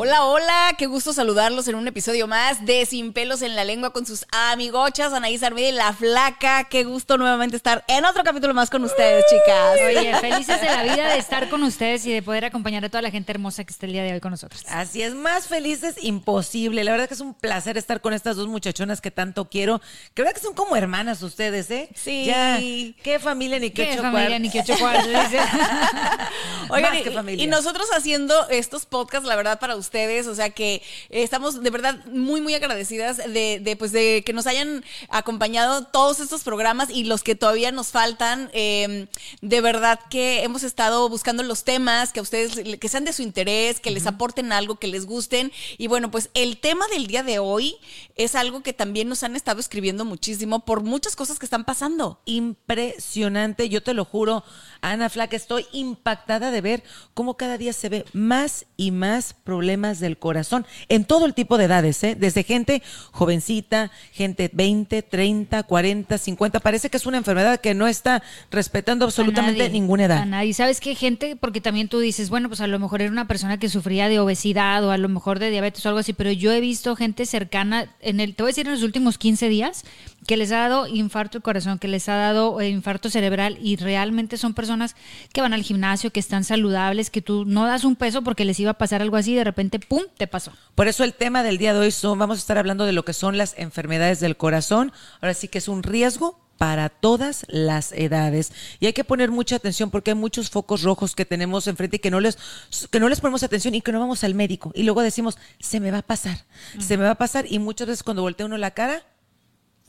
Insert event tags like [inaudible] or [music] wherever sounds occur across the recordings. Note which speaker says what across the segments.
Speaker 1: Hola, hola, qué gusto saludarlos en un episodio más de Sin pelos en la lengua con sus amigochas Anaís Armida y La Flaca. Qué gusto nuevamente estar en otro capítulo más con ustedes, chicas.
Speaker 2: Oye, felices de la vida de estar con ustedes y de poder acompañar a toda la gente hermosa que está el día de hoy con nosotros.
Speaker 3: Así es, más felices imposible. La verdad que es un placer estar con estas dos muchachonas que tanto quiero. Que verdad que son como hermanas ustedes, ¿eh?
Speaker 1: Sí.
Speaker 3: Ya, qué familia ni qué,
Speaker 2: Qué familia ni qué dice. [laughs]
Speaker 1: Oigan,
Speaker 3: Más
Speaker 1: y-
Speaker 3: que familia.
Speaker 1: y nosotros haciendo estos podcasts, la verdad, para ustedes, o sea que estamos de verdad muy, muy agradecidas de, de, pues, de que nos hayan acompañado todos estos programas y los que todavía nos faltan. eh, de verdad que hemos estado buscando los temas que a ustedes, que sean de su interés, que les aporten algo, que les gusten. Y bueno, pues el tema del día de hoy es algo que también nos han estado escribiendo muchísimo por muchas cosas que están pasando.
Speaker 3: Impresionante, yo te lo juro, Ana Flaca, estoy impactada de ver cómo cada día se ve más y más problemas del corazón en todo el tipo de edades, ¿eh? desde gente jovencita, gente 20, 30, 40, 50, parece que es una enfermedad que no está respetando absolutamente
Speaker 2: nadie,
Speaker 3: ninguna edad.
Speaker 2: A nadie. ¿Sabes qué gente? Porque también tú dices, bueno, pues a lo mejor era una persona que sufría de obesidad o a lo mejor de diabetes o algo así, pero yo he visto gente cercana, en el, te voy a decir en los últimos 15 días, que les ha dado infarto del corazón, que les ha dado eh, infarto cerebral y realmente son personas que van al gimnasio, que están saludables, que tú no das un peso porque les iba a pasar algo así y de repente, ¡pum!, te pasó.
Speaker 3: Por eso el tema del día de hoy son, vamos a estar hablando de lo que son las enfermedades del corazón. Ahora sí que es un riesgo para todas las edades. Y hay que poner mucha atención porque hay muchos focos rojos que tenemos enfrente y que no les, que no les ponemos atención y que no vamos al médico. Y luego decimos, se me va a pasar, se me va a pasar. Y muchas veces cuando voltea uno la cara,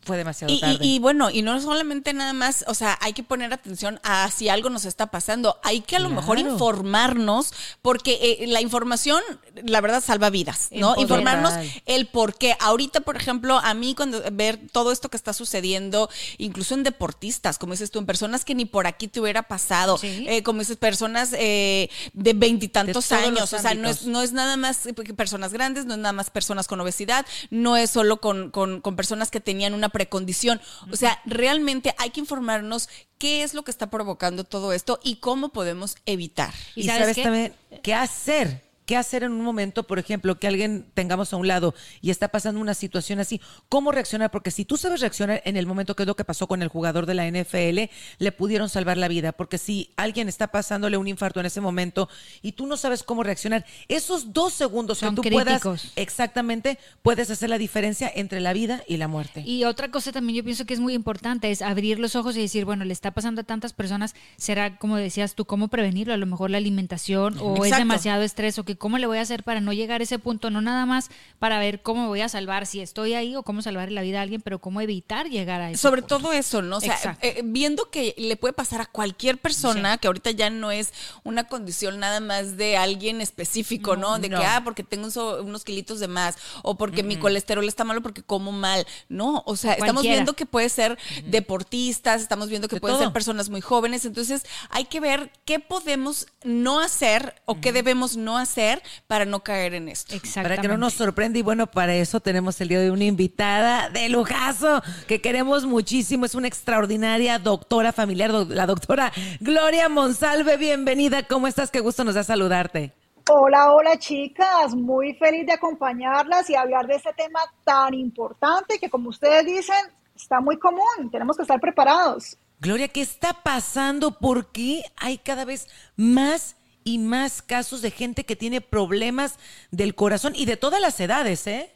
Speaker 3: fue demasiado
Speaker 1: Y,
Speaker 3: tarde.
Speaker 1: y bueno, y no solamente nada más, o sea, hay que poner atención a si algo nos está pasando. Hay que a lo mejor informarnos, porque eh, la información, la verdad, salva vidas, ¿no? Informarnos el por qué. Ahorita, por ejemplo, a mí cuando ver todo esto que está sucediendo, incluso en deportistas, como dices tú, en personas que ni por aquí te hubiera pasado,
Speaker 2: Sí.
Speaker 1: eh, como dices, personas eh, de veintitantos años, o sea, no es, no es nada más eh, personas grandes, no es nada más personas con obesidad, no es solo con, con- con personas que tenían una precondición. O sea, realmente hay que informarnos qué es lo que está provocando todo esto y cómo podemos evitar.
Speaker 3: Y,
Speaker 2: ¿Y sabes
Speaker 3: sabes,
Speaker 2: qué?
Speaker 3: también qué hacer. ¿Qué hacer en un momento, por ejemplo, que alguien tengamos a un lado y está pasando una situación así? ¿Cómo reaccionar? Porque si tú sabes reaccionar en el momento que es lo que pasó con el jugador de la NFL, le pudieron salvar la vida. Porque si alguien está pasándole un infarto en ese momento y tú no sabes cómo reaccionar, esos dos segundos
Speaker 2: Son
Speaker 3: que tú puedas,
Speaker 2: críticos.
Speaker 3: exactamente, puedes hacer la diferencia entre la vida y la muerte.
Speaker 2: Y otra cosa también yo pienso que es muy importante es abrir los ojos y decir, bueno, le está pasando a tantas personas, será como decías tú, cómo prevenirlo, a lo mejor la alimentación o es demasiado estrés o que cómo le voy a hacer para no llegar a ese punto, no nada más para ver cómo voy a salvar si estoy ahí o cómo salvar la vida a alguien, pero cómo evitar llegar a eso.
Speaker 1: Sobre todo eso, ¿no? O sea, eh, viendo que le puede pasar a cualquier persona, que ahorita ya no es una condición nada más de alguien específico, ¿no? De
Speaker 3: no.
Speaker 1: que, ah, porque tengo unos kilitos de más, o porque mi colesterol está malo porque como mal. No, o sea, estamos viendo que puede ser deportistas, estamos viendo que
Speaker 3: De
Speaker 1: pueden
Speaker 3: todo.
Speaker 1: ser personas muy jóvenes, entonces hay que ver qué podemos no hacer o qué debemos no hacer para no caer en esto.
Speaker 2: Exactamente.
Speaker 3: Para que no nos sorprenda y bueno, para eso tenemos el día de hoy una invitada de lujazo que queremos muchísimo. Es una extraordinaria doctora familiar, do- la doctora Gloria Monsalve. Bienvenida, ¿cómo estás? Qué gusto nos da saludarte.
Speaker 4: Hola, hola chicas, muy feliz de acompañarlas y hablar de este tema tan importante que como ustedes dicen, está muy común, tenemos que estar preparados.
Speaker 3: Gloria, ¿qué está pasando? ¿Por qué hay cada vez más y más casos de gente que tiene problemas del corazón y de todas las edades, eh?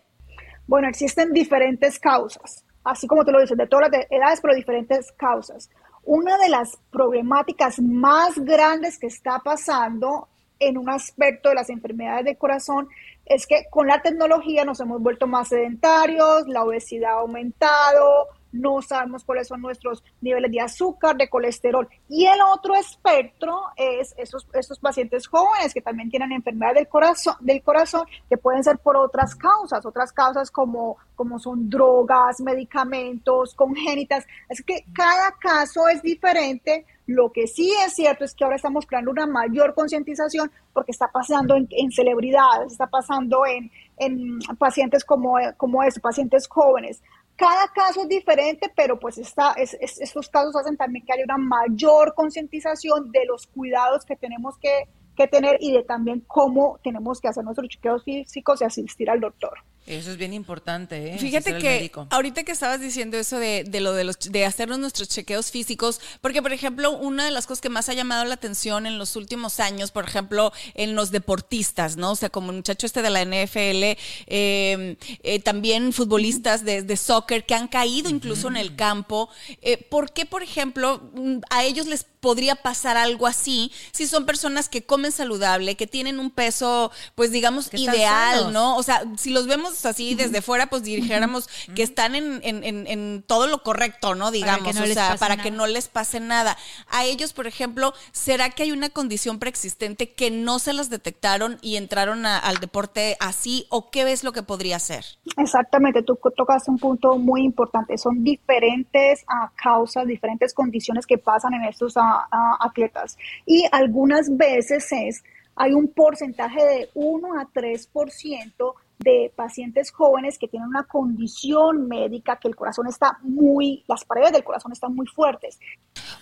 Speaker 4: Bueno, existen diferentes causas, así como tú lo dices, de todas las edades, pero diferentes causas. Una de las problemáticas más grandes que está pasando en un aspecto de las enfermedades del corazón es que con la tecnología nos hemos vuelto más sedentarios, la obesidad ha aumentado, no sabemos cuáles son nuestros niveles de azúcar, de colesterol. Y el otro espectro es esos, pacientes jóvenes que también tienen enfermedades del corazón, del corazón, que pueden ser por otras causas, otras causas como, como son drogas, medicamentos, congénitas. Es que cada caso es diferente. Lo que sí es cierto es que ahora estamos creando una mayor concientización porque está pasando en, celebridades, está pasando en, en pacientes como, como estos, pacientes jóvenes. Cada caso es diferente, pero pues está, es, es, estos casos hacen también que haya una mayor concientización de los cuidados que tenemos que, que tener y de también cómo tenemos que hacer nuestros chequeos físicos y asistir al doctor.
Speaker 3: Eso es bien importante. ¿eh?
Speaker 1: Fíjate que ahorita que estabas diciendo eso de, de, lo de los de hacernos nuestros chequeos físicos, porque por ejemplo una de las cosas que más ha llamado la atención en los últimos años, por ejemplo en los deportistas, no, o sea como el muchacho este de la NFL, eh, eh, también futbolistas de, de, soccer que han caído incluso uh -huh. en el campo. Eh, ¿Por qué, por ejemplo, a ellos les podría pasar algo así si son personas que comen saludable, que tienen un peso, pues digamos, ideal, ¿no? O sea, si los vemos así desde fuera, pues dijéramos que están en, en, en, en, todo lo correcto, ¿no? Digamos, no o sea, para nada. que no les pase nada. A ellos, por ejemplo, ¿será que hay una condición preexistente que no se las detectaron y entraron a, al deporte así? ¿O qué ves lo que podría ser?
Speaker 4: Exactamente, tú tocas un punto muy importante. Son diferentes uh, causas, diferentes condiciones que pasan en estos uh, uh, atletas. Y algunas veces es, hay un porcentaje de 1 a 3% de pacientes jóvenes que tienen una condición médica, que el corazón está muy, las paredes del corazón están muy fuertes.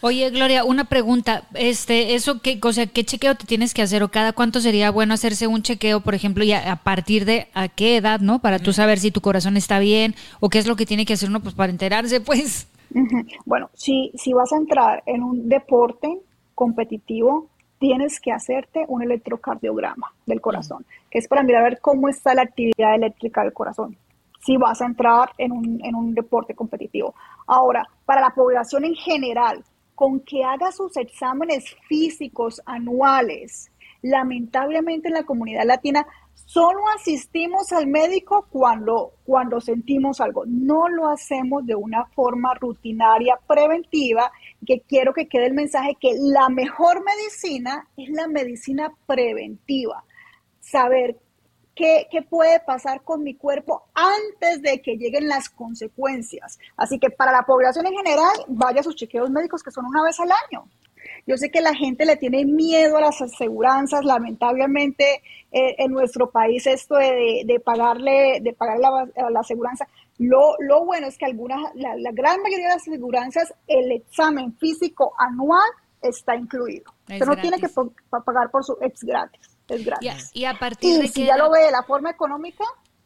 Speaker 2: Oye, Gloria, una pregunta, este, eso qué, o sea, qué chequeo te tienes que hacer o cada cuánto sería bueno hacerse un chequeo, por ejemplo, y a, a partir de a qué edad, ¿no? Para tú saber si tu corazón está bien o qué es lo que tiene que hacer uno, pues para enterarse, pues.
Speaker 4: Bueno, si, si vas a entrar en un deporte competitivo, tienes que hacerte un electrocardiograma del corazón, que es para mirar a ver cómo está la actividad eléctrica del corazón, si vas a entrar en un, en un deporte competitivo. Ahora, para la población en general, con que haga sus exámenes físicos anuales, lamentablemente en la comunidad latina solo asistimos al médico cuando, cuando sentimos algo. No lo hacemos de una forma rutinaria, preventiva, que quiero que quede el mensaje que la mejor medicina es la medicina preventiva. Saber qué, qué puede pasar con mi cuerpo antes de que lleguen las consecuencias. Así que para la población en general, vaya a sus chequeos médicos que son una vez al año. Yo sé que la gente le tiene miedo a las aseguranzas, lamentablemente eh, en nuestro país esto de, de pagarle, de pagar la, la aseguranza. Lo, lo, bueno es que algunas, la, la, gran mayoría de las aseguranzas, el examen físico anual está incluido. Es Usted no gratis. tiene que pagar por su, es gratis, es gratis.
Speaker 2: Y, y a partir
Speaker 4: y
Speaker 2: de
Speaker 4: si
Speaker 2: que
Speaker 4: ya lo ve de la forma económica,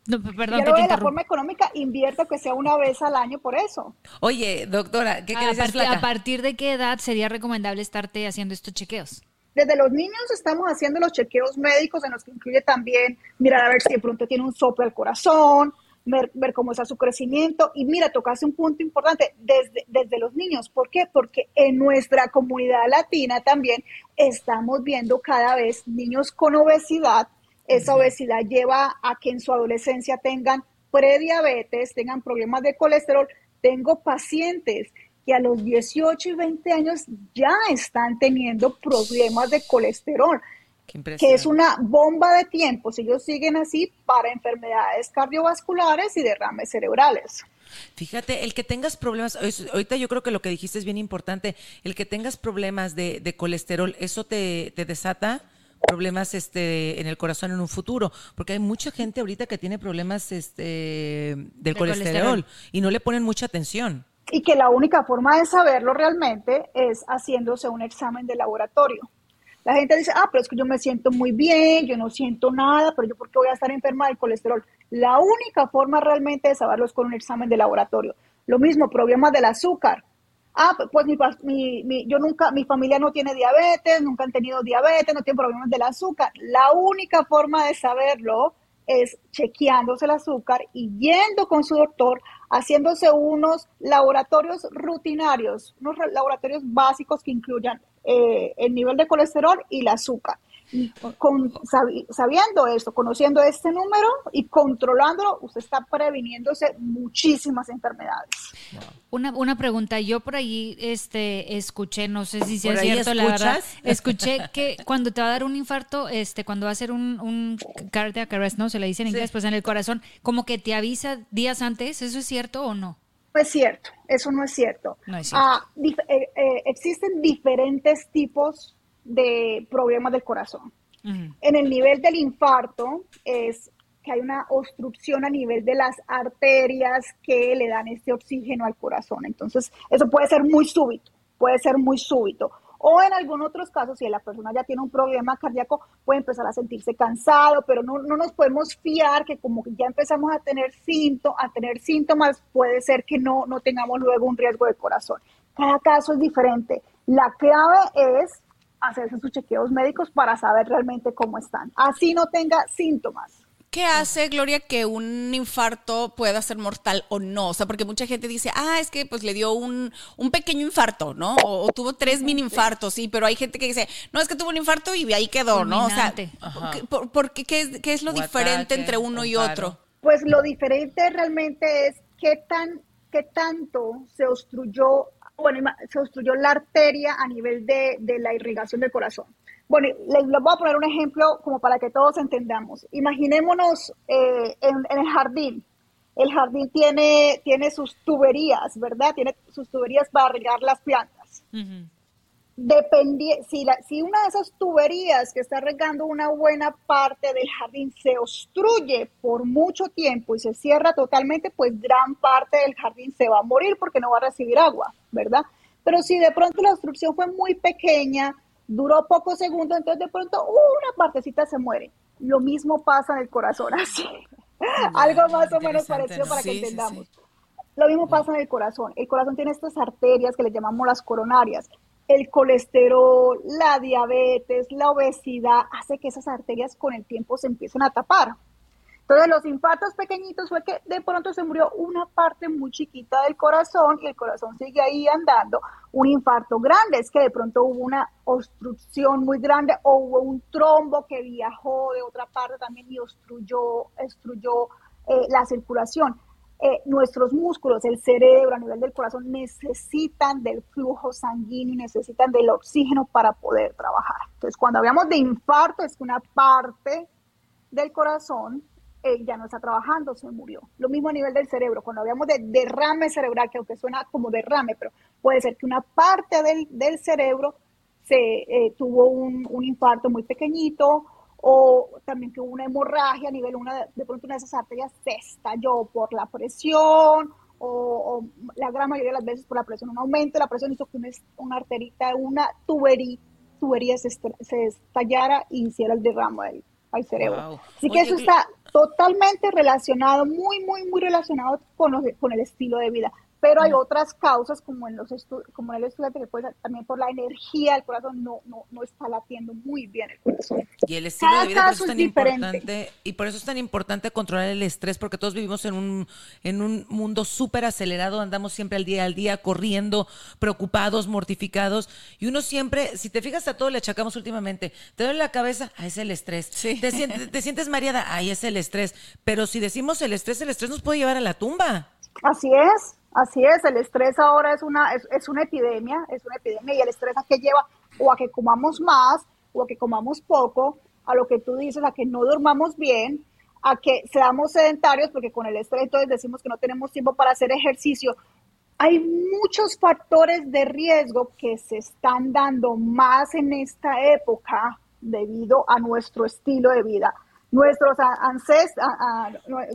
Speaker 2: no, perdón,
Speaker 4: ya lo ve de la forma económica, invierta que sea una vez al año por eso.
Speaker 3: Oye, doctora, ¿qué
Speaker 2: a,
Speaker 3: crees,
Speaker 2: ¿A partir de qué edad sería recomendable estarte haciendo estos chequeos?
Speaker 4: Desde los niños estamos haciendo los chequeos médicos en los que incluye también mirar a ver si de pronto tiene un soplo al corazón, ver, ver, cómo está su crecimiento. Y mira, tocaste un punto importante desde, desde los niños. ¿Por qué? Porque en nuestra comunidad latina también estamos viendo cada vez niños con obesidad esa obesidad lleva a que en su adolescencia tengan prediabetes, tengan problemas de colesterol. Tengo pacientes que a los 18 y 20 años ya están teniendo problemas de colesterol, que es una bomba de tiempo si ellos siguen así para enfermedades cardiovasculares y derrames cerebrales.
Speaker 3: Fíjate, el que tengas problemas, ahorita yo creo que lo que dijiste es bien importante, el que tengas problemas de, de colesterol, ¿eso te, te desata? problemas este en el corazón en un futuro, porque hay mucha gente ahorita que tiene problemas este del colesterol, colesterol, y no le ponen mucha atención.
Speaker 4: Y que la única forma de saberlo realmente es haciéndose un examen de laboratorio. La gente dice, ah, pero es que yo me siento muy bien, yo no siento nada, pero yo por qué voy a estar enferma del colesterol. La única forma realmente de saberlo es con un examen de laboratorio. Lo mismo, problemas del azúcar. Ah, pues mi, mi, mi, yo nunca, mi familia no tiene diabetes, nunca han tenido diabetes, no tienen problemas del azúcar. La única forma de saberlo es chequeándose el azúcar y yendo con su doctor, haciéndose unos laboratorios rutinarios, unos laboratorios básicos que incluyan eh, el nivel de colesterol y el azúcar. Con, sabiendo esto, conociendo este número y controlándolo, usted está previniéndose muchísimas enfermedades.
Speaker 2: Una, una pregunta, yo por ahí este, escuché, no sé si sea cierto, la verdad, [laughs] escuché que cuando te va a dar un infarto, este, cuando va a ser un, un cardiac arrest, ¿no? Se le dice en inglés, pues en el corazón, como que te avisa días antes, ¿eso es cierto o no?
Speaker 4: No es cierto, eso no es cierto. Ah, eh, eh, existen diferentes tipos de problemas del corazón. En el nivel del infarto es que hay una obstrucción a nivel de las arterias que le dan este oxígeno al corazón. Entonces, eso puede ser muy súbito, puede ser muy súbito. O en algunos otros casos, si la persona ya tiene un problema cardíaco, puede empezar a sentirse cansado, pero no, no nos podemos fiar que como ya empezamos a tener, síntomas, a tener síntomas, puede ser que no, no tengamos luego un riesgo de corazón. Cada caso es diferente. La clave es hacerse sus chequeos médicos para saber realmente cómo están. Así no tenga síntomas.
Speaker 1: ¿Qué hace, Gloria, que un infarto pueda ser mortal o no? O sea, porque mucha gente dice, ah, es que pues le dio un, un pequeño infarto, ¿no? O, tuvo tres mini infartos, sí, pero hay gente que dice, no, es que tuvo un infarto y ahí quedó, ¿no? O sea, ¿por, qué, qué, es, lo diferente entre uno y otro?
Speaker 4: Pues lo diferente realmente es qué tan qué tanto se obstruyó bueno, se obstruyó la arteria a nivel de, la irrigación del corazón. Bueno, les, voy a poner un ejemplo como para que todos entendamos. Imaginémonos eh, en, el jardín. El jardín tiene, tiene sus tuberías, ¿verdad? Tiene sus tuberías para regar las plantas si, si una de esas tuberías que está regando una buena parte del jardín se obstruye por mucho tiempo y se cierra totalmente, pues gran parte del jardín se va a morir porque no va a recibir agua, ¿verdad? Pero si de pronto la obstrucción fue muy pequeña, duró pocos segundos, entonces de pronto una partecita se muere. Lo mismo pasa en el corazón, [laughs] así. Algo más o menos parecido para que entendamos. Lo mismo pasa en el corazón. El corazón tiene estas arterias que le llamamos las coronarias el colesterol, la diabetes, la obesidad, hace que esas arterias con el tiempo se empiecen a tapar. Entonces los infartos pequeñitos fue que de pronto se murió una parte muy chiquita del corazón y el corazón sigue ahí andando. Un infarto grande es que de pronto hubo una obstrucción muy grande o hubo un trombo que viajó de otra parte también y obstruyó, obstruyó eh, la circulación. Eh, nuestros músculos, el cerebro a nivel del corazón necesitan del flujo sanguíneo, necesitan del oxígeno para poder trabajar. Entonces, cuando hablamos de infarto, es que una parte del corazón eh, ya no está trabajando, se murió. Lo mismo a nivel del cerebro, cuando hablamos de derrame cerebral, que aunque suena como derrame, pero puede ser que una parte del, cerebro se eh, tuvo un, un infarto muy pequeñito o también que hubo una hemorragia a nivel una de pronto una de esas arterias se estalló por la presión o, la gran mayoría de las veces por la presión, un aumento de la presión hizo que una, una arterita, una tubería, tubería se, estallara y hiciera el derramo al cerebro. Así que eso está totalmente relacionado, muy, muy, muy relacionado con, con el estilo de vida pero hay otras causas como en los como en el estudiante que puede también por la energía del corazón no, no, no está latiendo muy bien el corazón.
Speaker 3: Y el estilo de vida por eso es tan importante y por eso es tan importante controlar el estrés porque todos vivimos en un en un mundo súper acelerado, andamos siempre al día al día corriendo, preocupados, mortificados y uno siempre, si te fijas a todo le achacamos últimamente, te duele la cabeza, ahí es el estrés. Te sientes te sientes mareada, ahí es el estrés, pero si decimos el estrés, el estrés nos puede llevar a la tumba.
Speaker 4: Así es. Así es, el estrés ahora es una, es, una epidemia, es una epidemia y el estrés a que lleva o a que comamos más o a que comamos poco, a lo que tú dices, a que no durmamos bien, a que seamos sedentarios, porque con el estrés entonces decimos que no tenemos tiempo para hacer ejercicio. Hay muchos factores de riesgo que se están dando más en esta época debido a nuestro estilo de vida nuestros ancestros,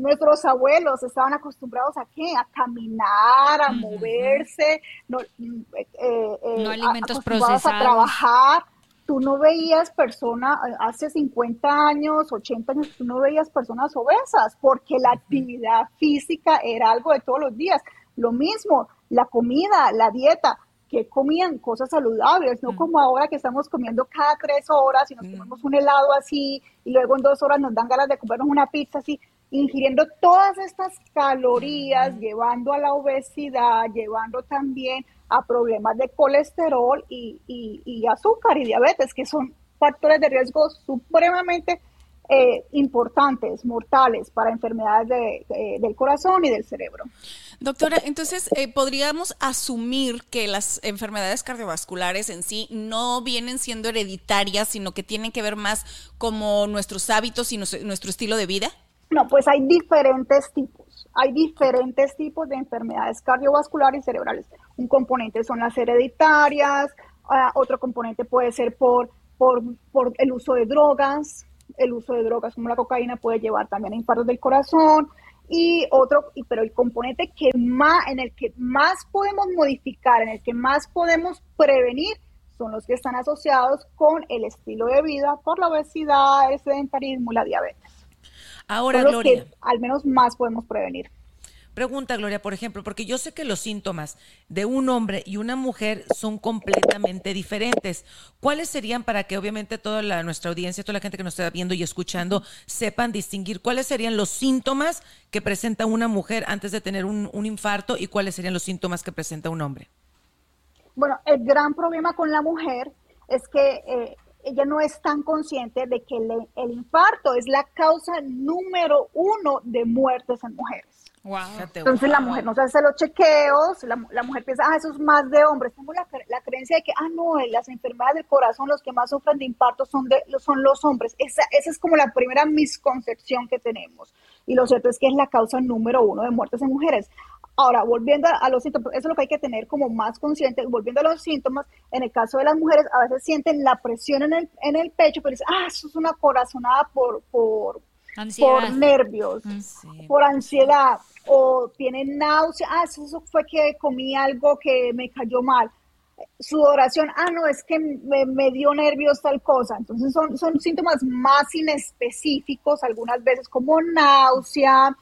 Speaker 4: nuestros abuelos estaban acostumbrados a qué? A caminar, a moverse, no,
Speaker 2: eh, eh, alimentos procesados.
Speaker 4: A trabajar. tú no veías personas, hace 50 años, 80 años, tú no veías personas obesas, porque la actividad física era algo de todos los días. Lo mismo, la comida, la dieta, que comían cosas saludables, no como ahora que estamos comiendo cada tres horas y nos comemos un helado así y luego en dos horas nos dan ganas de comernos una pizza así, ingiriendo todas estas calorías, llevando a la obesidad, llevando también a problemas de colesterol y, y azúcar y diabetes, que son factores de riesgo supremamente eh, importantes, mortales para enfermedades de, del corazón y del cerebro.
Speaker 1: Doctora, entonces eh, podríamos asumir que las enfermedades cardiovasculares en sí no vienen siendo hereditarias, sino que tienen que ver más como nuestros hábitos y nuestro estilo de vida.
Speaker 4: No, pues hay diferentes tipos. Hay diferentes tipos de enfermedades cardiovasculares y cerebrales. Un componente son las hereditarias, ah, otro componente puede ser por, por, por el uso de drogas, el uso de drogas como la cocaína puede llevar también a infartos del corazón y otro, pero el componente que más, en el que más podemos modificar, en el que más podemos prevenir, son los que están asociados con el estilo de vida por la obesidad, el sedentarismo y la diabetes.
Speaker 3: Ahora, Gloria.
Speaker 4: al menos más podemos prevenir.
Speaker 3: Pregunta, Gloria, por ejemplo, porque yo sé que los síntomas de un hombre y una mujer son completamente diferentes. ¿Cuáles serían para que obviamente toda la, nuestra audiencia, toda la gente que nos está viendo y escuchando, sepan distinguir cuáles serían los síntomas que presenta una mujer antes de tener un, infarto y cuáles serían los síntomas que presenta un hombre?
Speaker 4: Bueno, el gran problema con la mujer es que eh, ella no es tan consciente de que el infarto es la causa número uno de muertes en mujeres. Entonces la mujer no se hace los chequeos, la, mujer piensa, ah, eso es más de hombres. Tengo la, creencia de que, ah, no, las enfermedades del corazón, los que más sufren de infarto son, de, son los hombres. Esa, esa es como la primera misconcepción que tenemos. Y lo cierto es que es la causa número uno de muertes en mujeres. Ahora, volviendo a, los síntomas, eso es lo que hay que tener como más consciente. Volviendo a los síntomas, en el caso de las mujeres, a veces sienten la presión en el, en el pecho, pero dicen, ah, eso es una corazonada por, por, por nervios, mm. por ansiedad, o tienen náusea, ah, eso fue que comí algo que me cayó mal. Sudoración, ah, no, es que me, dio nervios tal cosa. Entonces son, son síntomas más inespecíficos, algunas veces como náusea,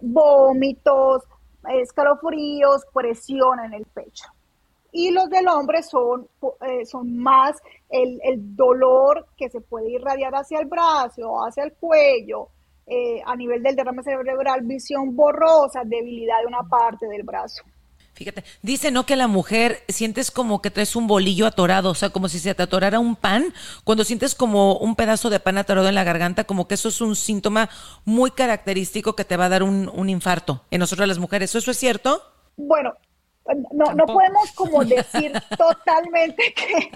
Speaker 4: vómitos, escalofríos, presión en el pecho. Y los del hombre son, eh, son más el, el, dolor que se puede irradiar hacia el brazo, hacia el cuello, eh, a nivel del derrame cerebral, visión borrosa, debilidad de una parte del brazo.
Speaker 3: Fíjate, dice no que la mujer sientes como que traes un bolillo atorado, o sea, como si se te atorara un pan. Cuando sientes como un pedazo de pan atorado en la garganta, como que eso es un síntoma muy característico que te va a dar un, un infarto en nosotros las mujeres. ¿Eso es cierto?
Speaker 4: Bueno, no, no podemos como decir [laughs] totalmente que...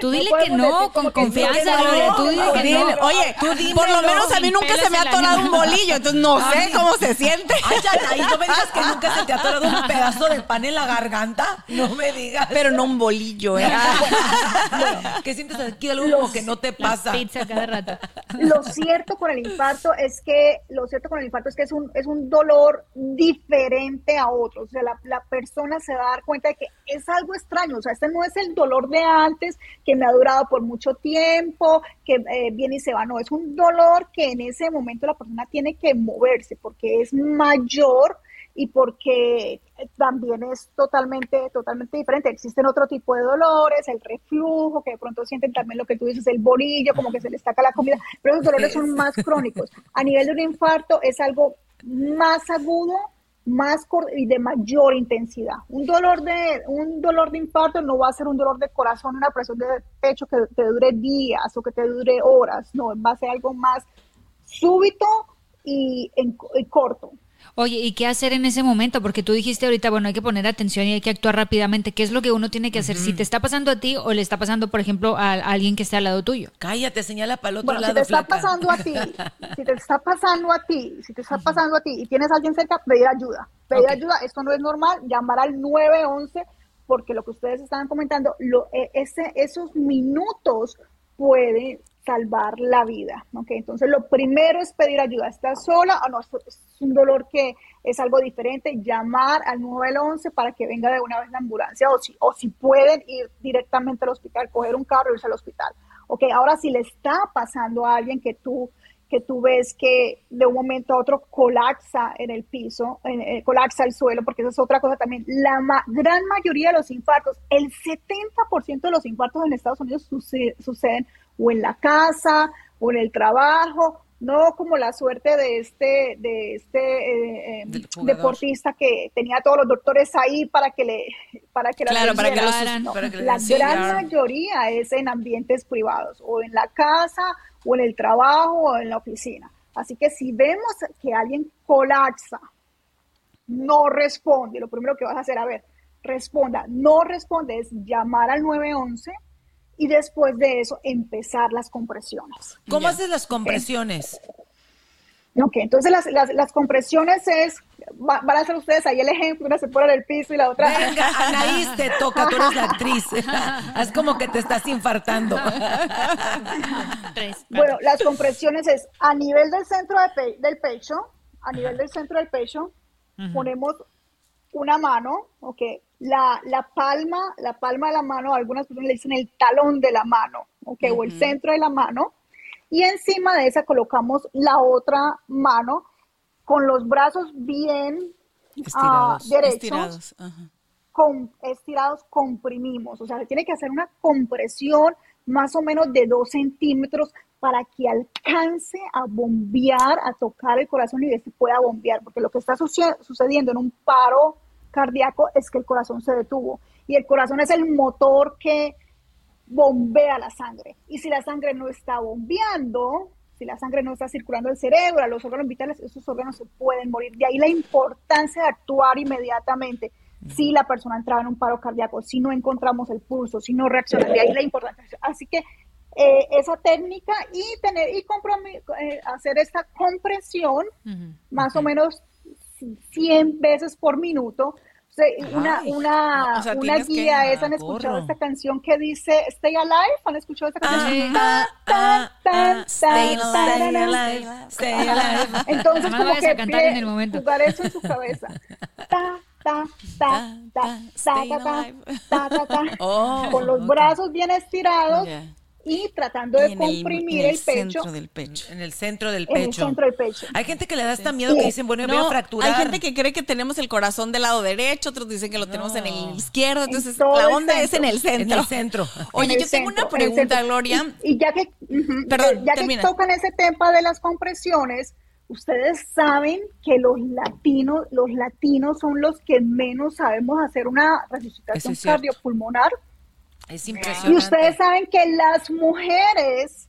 Speaker 2: Tú dile que no, con confianza, Gloria. Tú dile que no.
Speaker 1: Oye, por lo menos a mí nunca se me ha atorado un bolillo, entonces no sé cómo se siente.
Speaker 3: Ay, ya, no me digas que nunca se te ha atorado un pedazo de pan en la garganta. No me digas.
Speaker 1: Pero no un bolillo, ¿eh? [laughs]
Speaker 3: ¿Qué sientes aquí algo como que no te pasa?
Speaker 2: Pizza cada rato. [laughs]
Speaker 4: Lo cierto con el infarto es que, lo cierto con el infarto es que es un, es un dolor diferente a otros. O sea, la, la persona se va a dar cuenta de que es algo extraño, o sea, este no es el dolor de antes que me ha durado por mucho tiempo, que eh, viene y se va, no, es un dolor que en ese momento la persona tiene que moverse porque es mayor y porque también es totalmente, totalmente diferente. Existen otro tipo de dolores, el reflujo, que de pronto sienten también lo que tú dices, el bolillo, como que se le estaca la comida, pero los dolores son más crónicos. A nivel de un infarto es algo más agudo, más y de mayor intensidad. Un dolor de, un dolor de infarto no va a ser un dolor de corazón, una presión de pecho que te dure días o que te dure horas, no, va a ser algo más súbito y, en, y corto.
Speaker 2: Oye, ¿y qué hacer en ese momento? Porque tú dijiste ahorita, bueno, hay que poner atención y hay que actuar rápidamente. ¿Qué es lo que uno tiene que hacer? Si te está pasando a ti o le está pasando, por ejemplo, a, alguien que esté al lado tuyo.
Speaker 3: Cállate, señala para el otro
Speaker 4: bueno,
Speaker 3: lado. [laughs]
Speaker 4: Si te está pasando a ti, si te está pasando a ti, si te está pasando a ti y tienes a alguien cerca, pedir ayuda. Pedir ayuda, esto no es normal, llamar al 911 porque lo que ustedes estaban comentando, lo, e, ese, esos minutos pueden salvar la vida. ¿okay? Entonces, lo primero es pedir ayuda. ¿Estás sola o no? Es un dolor que es algo diferente. Llamar al 911 para que venga de una vez la ambulancia o si, o si pueden ir directamente al hospital, coger un carro y irse al hospital. Ok, ahora si le está pasando a alguien que tú que tú ves que de un momento a otro colapsa en el piso, eh, colapsa el suelo, porque eso es otra cosa también. La gran mayoría de los infartos, el 70% de los infartos en Estados Unidos suceden o en la casa o en el trabajo no como la suerte de este, de este eh, eh, deportista que tenía a todos los doctores ahí para que le, para que
Speaker 1: claro, para que,
Speaker 4: la gran mayoría es en ambientes privados, o en la casa, o en el trabajo, o en la oficina. Así que si vemos que alguien colapsa, no responde, lo primero que vas a hacer, a ver, responda, no responde, es llamar al 911 y después de eso empezar las compresiones.
Speaker 3: ¿Cómo haces las compresiones?
Speaker 4: Ok, entonces las, las, compresiones es, van a hacer ustedes ahí el ejemplo, una se pone en el piso y la otra...
Speaker 3: Venga, Anaís, te toca, tú eres la actriz. [laughs] Haz como que te estás infartando.
Speaker 4: bueno, las compresiones es a nivel del centro del pecho, a nivel del centro del pecho, ponemos una mano, ok, la, la, palma, la palma de la mano, algunas personas le dicen el talón de la mano, ok, o el centro de la mano, y encima de esa colocamos la otra mano con los brazos bien ah, estirados, derechos, Con, estirados, comprimimos, o sea, se tiene que hacer una compresión más o menos de dos centímetros para que alcance a bombear, a tocar el corazón y se pueda bombear, porque lo que está sucediendo en un paro cardíaco es que el corazón se detuvo y el corazón es el motor que bombea la sangre. Y si la sangre no está bombeando, si la sangre no está circulando el cerebro, a los órganos vitales, esos órganos se pueden morir. De ahí la importancia de actuar inmediatamente si la persona entraba en un paro cardíaco, si no encontramos el pulso, si no reacciona. De ahí la importancia. Así que eh, esa técnica y tener y eh, hacer esta compresión más o menos 100 veces por minuto. una, una, una guía es, han escuchado esta canción que dice Stay Alive, ¿han escuchado esta canción? Stay Alive, Stay Alive. [laughs] Entonces, como que
Speaker 2: cantar en el momento.
Speaker 4: jugar eso en su cabeza. Ta, ta, ta, ta, ta, ta, ta, ta, ta, [laughs] Con los brazos bien estirados y tratando de comprimir el, pecho.
Speaker 3: Del pecho. En el centro del pecho. En
Speaker 4: el centro del pecho.
Speaker 3: Hay gente que le da hasta miedo que dicen, bueno, me voy a fracturar.
Speaker 1: Hay gente que cree que tenemos el corazón del lado derecho, otros dicen que lo tenemos en el izquierdo, entonces la onda es en el centro.
Speaker 3: En el centro. [laughs]
Speaker 1: Oye, yo tengo una pregunta, Gloria.
Speaker 4: Y, ya que, Perdón, ya que tocan ese tema de las compresiones, ustedes saben que los latinos, los latinos son los que menos sabemos hacer una resucitación cardiopulmonar.
Speaker 3: Es impresionante.
Speaker 4: Y ustedes saben que las mujeres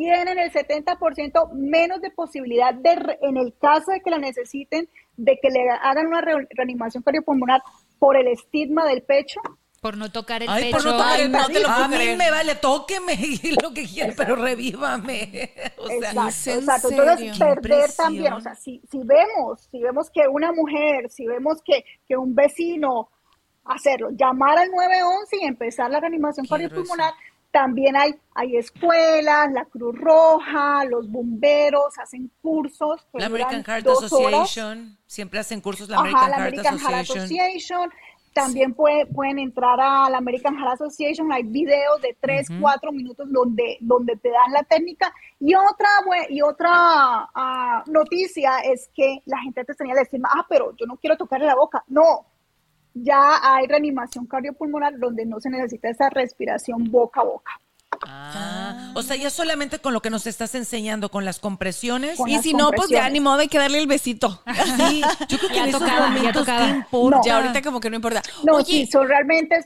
Speaker 4: Tienen el 70% menos de posibilidad de, en el caso de que la necesiten, de que le hagan una reanimación cardiopulmonar por el estigma del pecho.
Speaker 2: Por no tocar el
Speaker 3: Ay,
Speaker 2: pecho.
Speaker 3: Por no tocar el
Speaker 1: no te lo
Speaker 3: a mí me vale, tóqueme y [laughs] lo que quiera, pero revívame. O sea,
Speaker 4: Exacto,
Speaker 1: ¿en
Speaker 4: exacto. Entonces, perder también, o sea, si, si vemos, si vemos que una mujer, si vemos que, que un vecino hacerlo, llamar al 911 y empezar la reanimación cardiopulmonar, también hay, hay escuelas, la Cruz Roja, los bomberos hacen cursos.
Speaker 3: la American Heart
Speaker 4: horas.
Speaker 3: Association, siempre hacen cursos la
Speaker 4: Ajá,
Speaker 3: American,
Speaker 4: la
Speaker 3: Heart,
Speaker 4: American Heart
Speaker 3: Association.
Speaker 4: Association. También puede- pueden entrar a la American Heart Association. Hay videos de 3, 4 minutos donde, donde te dan la técnica. Y otra, y otra ah, noticia es que la gente te tenía que decir, ah, pero yo no quiero tocarle la boca. No, ya hay reanimación cardiopulmonar donde no se necesita esa respiración boca a boca.
Speaker 3: Ah, o sea, ya solamente con lo que nos estás enseñando, con las compresiones.
Speaker 4: Con
Speaker 1: Y
Speaker 4: las
Speaker 1: si no, pues ya ni modo hay que darle el besito. [laughs]
Speaker 3: Sí, yo creo que
Speaker 2: Ya
Speaker 3: en esos
Speaker 2: tocaba, ya.
Speaker 4: No.
Speaker 1: Ya ahorita como que no importa.
Speaker 4: No,
Speaker 1: Oye,
Speaker 4: sí, son realmente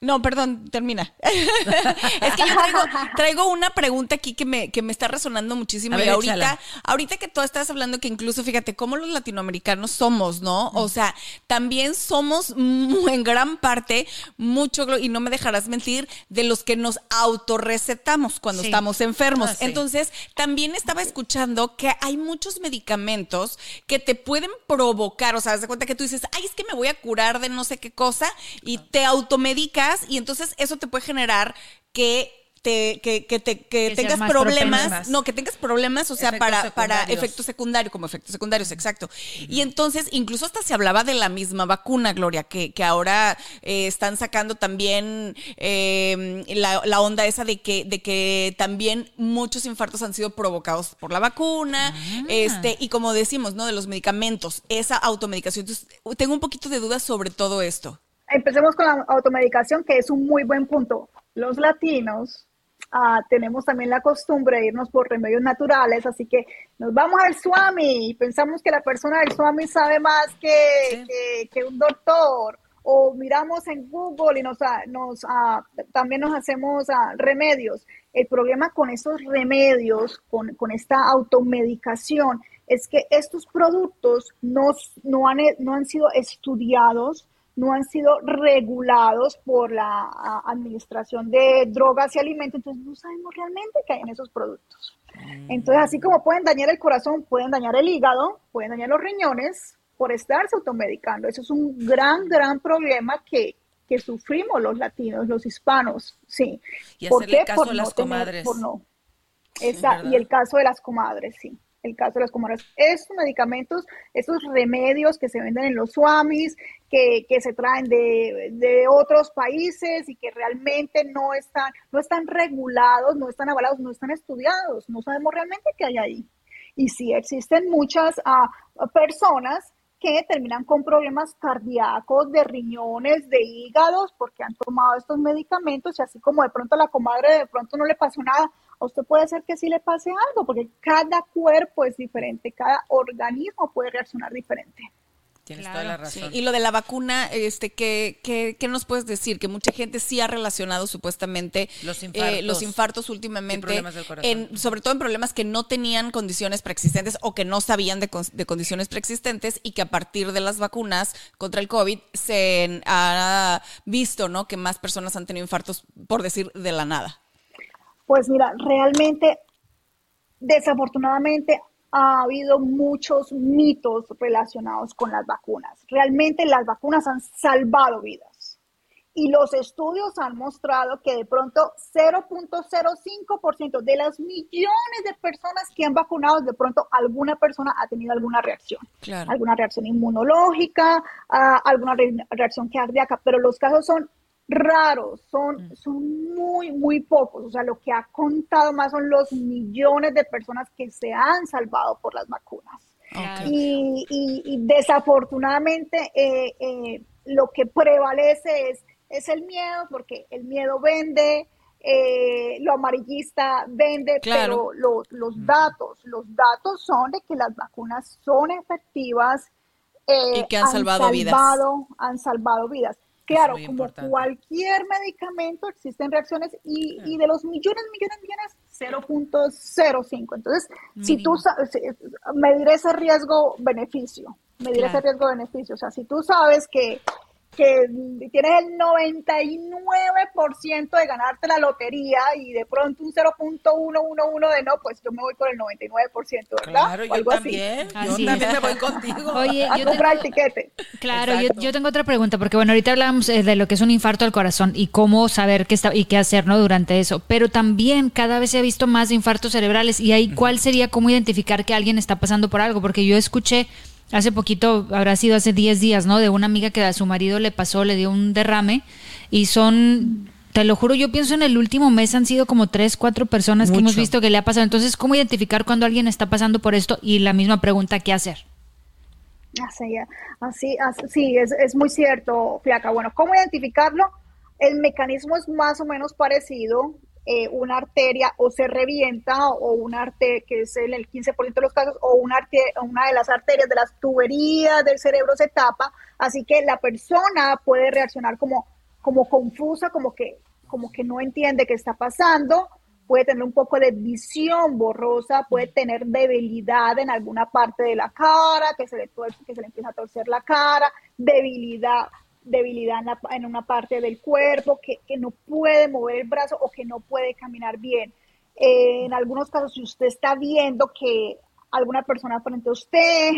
Speaker 1: No, perdón, termina. [laughs] es que yo traigo, traigo una pregunta aquí que me, que me está resonando muchísimo.
Speaker 3: Ver,
Speaker 1: y ahorita,
Speaker 3: échala.
Speaker 1: ahorita que tú estás hablando que incluso, fíjate, cómo los latinoamericanos somos, ¿no? O sea, también somos en gran parte mucho, y no me dejarás mentir, de los que nos autorrecetamos cuando
Speaker 2: Sí.
Speaker 1: estamos enfermos.
Speaker 3: Ah, sí.
Speaker 1: Entonces, también estaba escuchando que hay muchos medicamentos que te pueden provocar, o sea, haz de cuenta que tú dices, ay, es que me voy a curar de no sé qué cosa, y te automedicas, y entonces eso te puede generar que te, que, que te, que tengas problemas, no, que tengas problemas, o sea,
Speaker 3: Efectos
Speaker 1: para, para efectos secundarios, como efectos secundarios, exacto. Y entonces, incluso hasta se hablaba de la misma vacuna, Gloria, que, que ahora eh, están sacando también eh, la, la onda esa de que, de que también muchos infartos han sido provocados por la vacuna,
Speaker 3: Ah.
Speaker 1: este, y como decimos, ¿no? De los medicamentos, esa automedicación. Entonces, tengo un poquito de dudas sobre todo esto.
Speaker 4: Empecemos con la automedicación, que es un muy buen punto. Los latinos ah, tenemos también la costumbre de irnos por remedios naturales, así que nos vamos al Swami y pensamos que la persona del Swami sabe más que, que- que un doctor. O miramos en Google y nos, nos, ah, también nos hacemos ah, remedios. El problema con estos remedios, con, con esta automedicación, es que estos productos no, no, han, no han sido estudiados, no han sido regulados por la Administración de Drogas y Alimentos, entonces no sabemos realmente qué hay en esos productos. Entonces, así como pueden dañar el corazón, pueden dañar el hígado, pueden dañar los riñones por estarse automedicando. Eso es un gran, gran problema que, que sufrimos los latinos, los hispanos, sí.
Speaker 3: Y
Speaker 4: ¿Por qué?
Speaker 3: caso
Speaker 4: Por no
Speaker 3: las
Speaker 4: tener-
Speaker 3: comadres.
Speaker 4: por no. Esa- y el caso de las comadres, sí. El caso de las comadres. Estos medicamentos, estos remedios que se venden en los swamis, que, que se traen de, de otros países y que realmente no están, no están regulados, no están avalados, no están estudiados, no sabemos realmente qué hay ahí. Y sí existen muchas ah, personas que terminan con problemas cardíacos, de riñones, de hígados, porque han tomado estos medicamentos y así como de pronto la comadre de pronto no le pasó nada, a usted puede ser que sí le pase algo, porque cada cuerpo es diferente, cada organismo puede reaccionar diferente.
Speaker 3: Tienes
Speaker 2: Claro,
Speaker 3: toda la
Speaker 1: Sí,
Speaker 3: razón.
Speaker 1: y lo de la vacuna, este, ¿qué, qué, qué nos puedes decir? Que mucha gente sí ha relacionado supuestamente
Speaker 3: Los
Speaker 1: eh,
Speaker 3: infartos.
Speaker 1: los infartos últimamente,
Speaker 3: Y problemas del corazón.
Speaker 1: en- sobre todo en problemas que no tenían condiciones preexistentes o que no sabían de, de condiciones preexistentes y que a partir de las vacunas contra el COVID se ha visto, ¿no? Que más personas han tenido infartos, por decir, de la nada.
Speaker 4: Pues mira, realmente, desafortunadamente, ha habido muchos mitos relacionados con las vacunas. Realmente las vacunas han salvado vidas. Y los estudios han mostrado que de pronto 0.05% de las millones de personas que han vacunado, de pronto alguna persona ha tenido alguna reacción.
Speaker 1: Claro.
Speaker 4: Alguna reacción inmunológica, ah, alguna re- reacción cardíaca, pero los casos son raros, son, son muy, muy pocos. O sea, lo que ha contado más son los millones de personas que se han salvado por las vacunas. Y, y- y desafortunadamente eh, eh, lo que prevalece es, es el miedo, porque el miedo vende, eh, lo amarillista vende,
Speaker 1: Claro.
Speaker 4: pero lo- los datos, los datos son de que las vacunas son efectivas.
Speaker 1: Y que han salvado vidas.
Speaker 4: Han salvado vidas. Claro, como
Speaker 3: importante.
Speaker 4: cualquier medicamento existen reacciones y, y de los millones, millones, millones, 0.05. Entonces, si tú sabes, medir ese riesgo-beneficio, medir
Speaker 2: Claro.
Speaker 4: ese riesgo-beneficio, o sea, si tú sabes que, que tienes el 99% de ganarte la lotería y de pronto un 0.111 de no, pues yo me voy por el 99%, ¿verdad?
Speaker 3: Claro,
Speaker 4: O
Speaker 3: yo
Speaker 4: algo así.
Speaker 3: también. Yo
Speaker 2: Así
Speaker 3: también
Speaker 2: es.
Speaker 3: me voy contigo.
Speaker 2: Oye,
Speaker 4: A
Speaker 2: yo
Speaker 4: comprar
Speaker 2: tengo-
Speaker 4: el tiquete.
Speaker 2: Claro, yo, yo tengo otra pregunta, porque bueno, ahorita hablamos eh, de lo que es un infarto al corazón y cómo saber qué está y qué hacer, ¿no? Durante eso. Pero también cada vez se ha visto más de infartos cerebrales y ahí cuál sería cómo identificar que alguien está pasando por algo, porque yo escuché hace poquito, habrá sido hace 10 días, ¿no? De una amiga que a su marido le pasó, le dio un derrame y son... Te lo juro, yo pienso en el último mes han sido como tres, cuatro personas que hemos visto que le ha pasado. Entonces, ¿cómo identificar cuando alguien está pasando por esto? Y la misma pregunta, ¿qué hacer?
Speaker 4: Así, así, así sí, es, es muy cierto, Flaca. Bueno, ¿cómo identificarlo? El mecanismo es más o menos parecido. Eh, una arteria o se revienta o una arteria, que es en el 15% de los casos, o una, arte- una de las arterias de las tuberías del cerebro se tapa. Así que la persona puede reaccionar como, como confusa, como que, como que no entiende qué está pasando puede tener un poco de visión borrosa, puede tener debilidad en alguna parte de la cara, que se le, que se le empieza a torcer la cara, debilidad, debilidad en, la- en una parte del cuerpo, que, que no puede mover el brazo o que no puede caminar bien. Eh, en algunos casos, si usted está viendo que alguna persona frente a usted